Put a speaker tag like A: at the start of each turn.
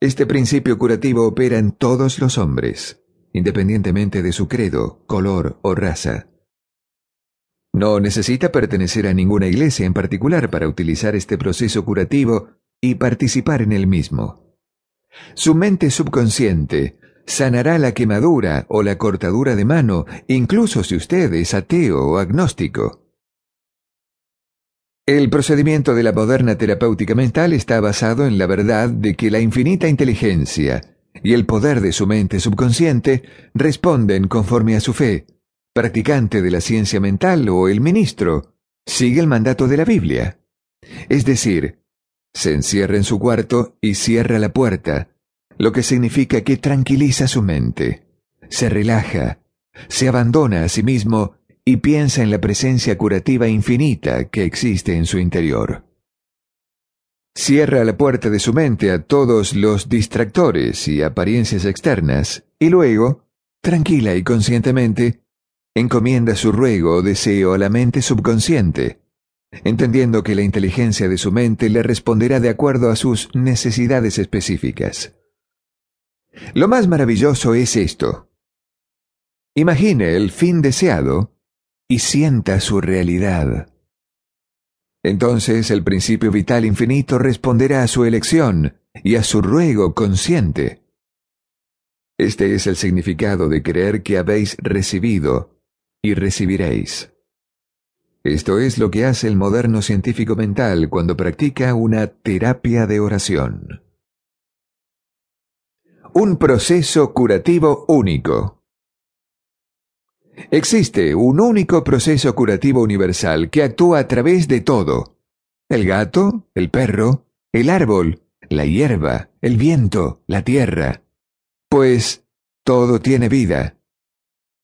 A: Este principio curativo opera en todos los hombres, independientemente de su credo, color o raza. No necesita pertenecer a ninguna iglesia en particular para utilizar este proceso curativo y participar en el mismo. Su mente subconsciente sanará la quemadura o la cortadura de mano, incluso si usted es ateo o agnóstico. El procedimiento de la moderna terapéutica mental está basado en la verdad de que la infinita inteligencia y el poder de su mente subconsciente responden conforme a su fe. Practicante de la ciencia mental o el ministro sigue el mandato de la Biblia. Es decir, se encierra en su cuarto y cierra la puerta, lo que significa que tranquiliza su mente, se relaja, se abandona a sí mismo y piensa en la presencia curativa infinita que existe en su interior. Cierra la puerta de su mente a todos los distractores y apariencias externas y luego, tranquila y conscientemente, encomienda su ruego o deseo a la mente subconsciente, entendiendo que la inteligencia de su mente le responderá de acuerdo a sus necesidades específicas. Lo más maravilloso es esto. Imagine el fin deseado y sienta su realidad. Entonces el principio vital infinito responderá a su elección y a su ruego consciente. Este es el significado de creer que habéis recibido y recibiréis. Esto es lo que hace el moderno científico mental cuando practica una terapia de oración. Un proceso curativo único. Existe un único proceso curativo universal que actúa a través de todo. El gato, el perro, el árbol, la hierba, el viento, la tierra. Pues todo tiene vida.